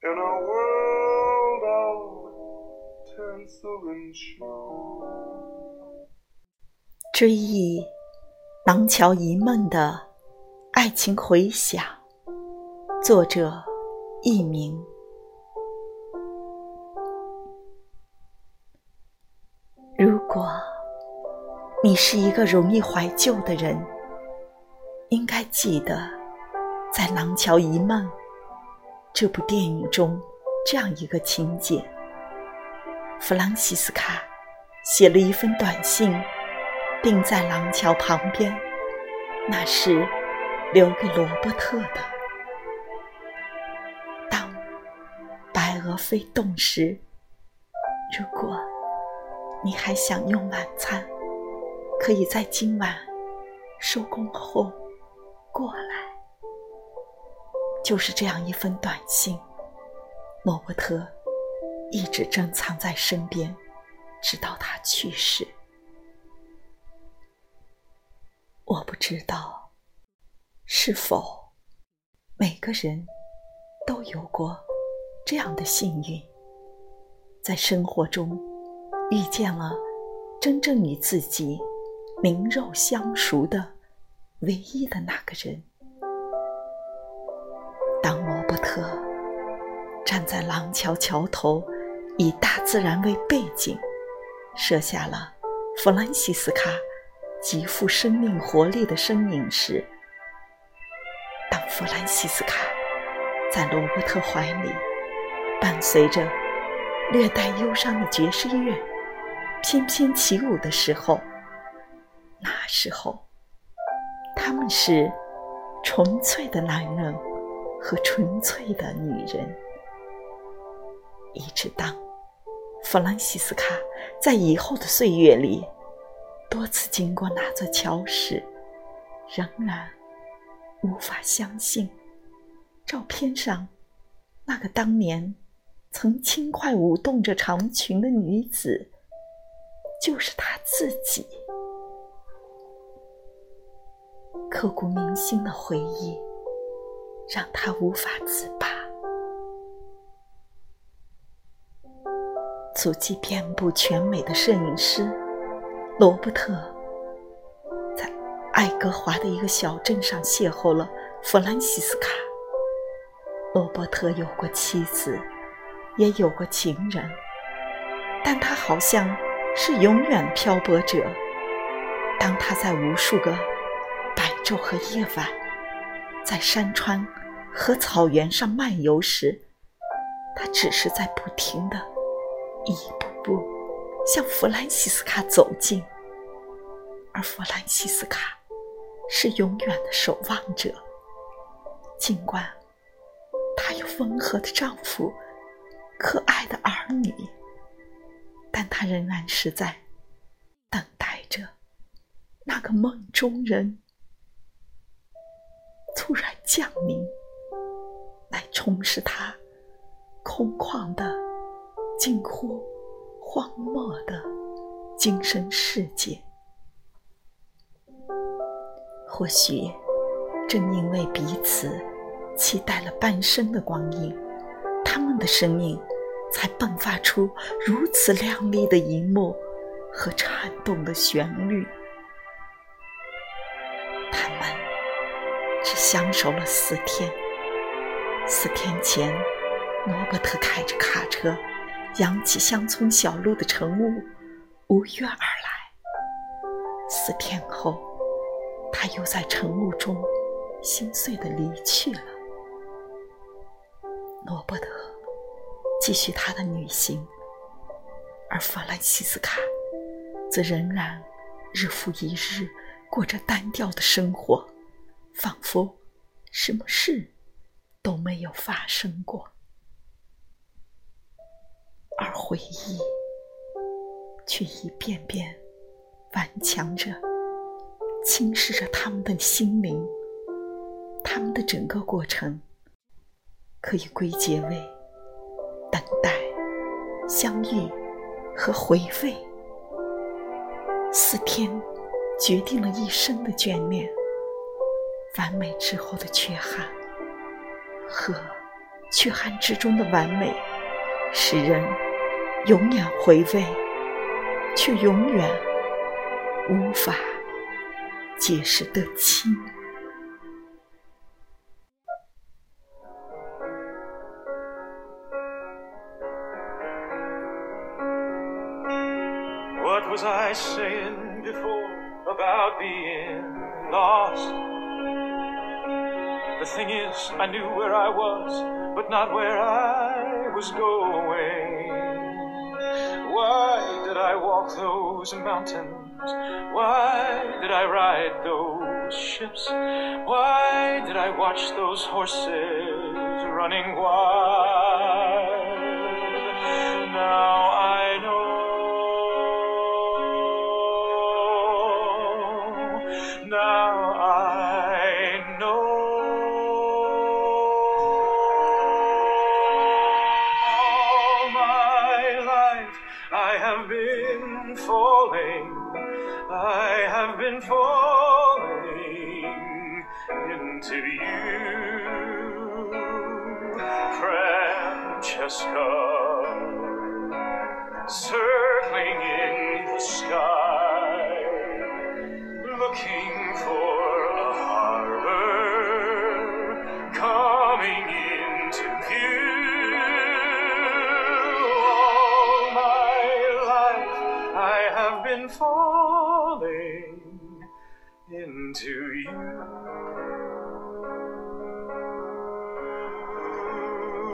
in a world of 追忆廊桥遗梦的爱情回响，作者佚名。如果你是一个容易怀旧的人，应该记得，在廊桥遗梦这部电影中这样一个情节：弗朗西斯卡写了一封短信。钉在廊桥旁边，那是留给罗伯特的。当白鹅飞动时，如果你还想用晚餐，可以在今晚收工后过来。就是这样一封短信，罗伯特一直珍藏在身边，直到他去世。我不知道，是否每个人都有过这样的幸运，在生活中遇见了真正与自己灵肉相熟的唯一的那个人。在廊桥桥头，以大自然为背景，设下了弗兰西斯卡。极富生命活力的身影时，当弗兰西斯卡在罗伯特怀里，伴随着略带忧伤的爵士乐翩翩起舞的时候，那时候他们是纯粹的男人和纯粹的女人。一直当弗兰西斯卡在以后的岁月里。多次经过那座桥时，仍然无法相信，照片上那个当年曾轻快舞动着长裙的女子，就是他自己。刻骨铭心的回忆，让他无法自拔。足迹遍布全美的摄影师。罗伯特在爱格华的一个小镇上邂逅了弗兰西斯卡。罗伯特有过妻子，也有过情人，但他好像是永远的漂泊者。当他在无数个白昼和夜晚，在山川和草原上漫游时，他只是在不停的一步步。向弗兰西斯卡走近，而弗兰西斯卡是永远的守望者。尽管她有温和的丈夫、可爱的儿女，但她仍然是在等待着那个梦中人突然降临，来充实她空旷的、近乎……荒漠的精神世界，或许正因为彼此期待了半生的光阴，他们的生命才迸发出如此亮丽的一幕和颤动的旋律。他们只相守了四天，四天前，罗伯特开着卡车。扬起乡村小路的晨雾，无约而来。四天后，他又在晨雾中心碎的离去了。罗伯特继续他的旅行，而弗兰西斯卡则仍然日复一日过着单调的生活，仿佛什么事都没有发生过。而回忆却一遍遍顽强着，侵蚀着他们的心灵。他们的整个过程可以归结为等待、相遇和回味。四天决定了一生的眷恋，完美之后的缺憾和缺憾之中的完美，使人。永远回味，却永远无法解释得清。What was I saying before about being lost? The thing is, I knew where I was, but not where I was going. Why did I walk those mountains? Why did I ride those ships? Why did I watch those horses running wild? Now I know. Now falling. I have been falling into you, Francesca, circling in the sky, looking been falling into you.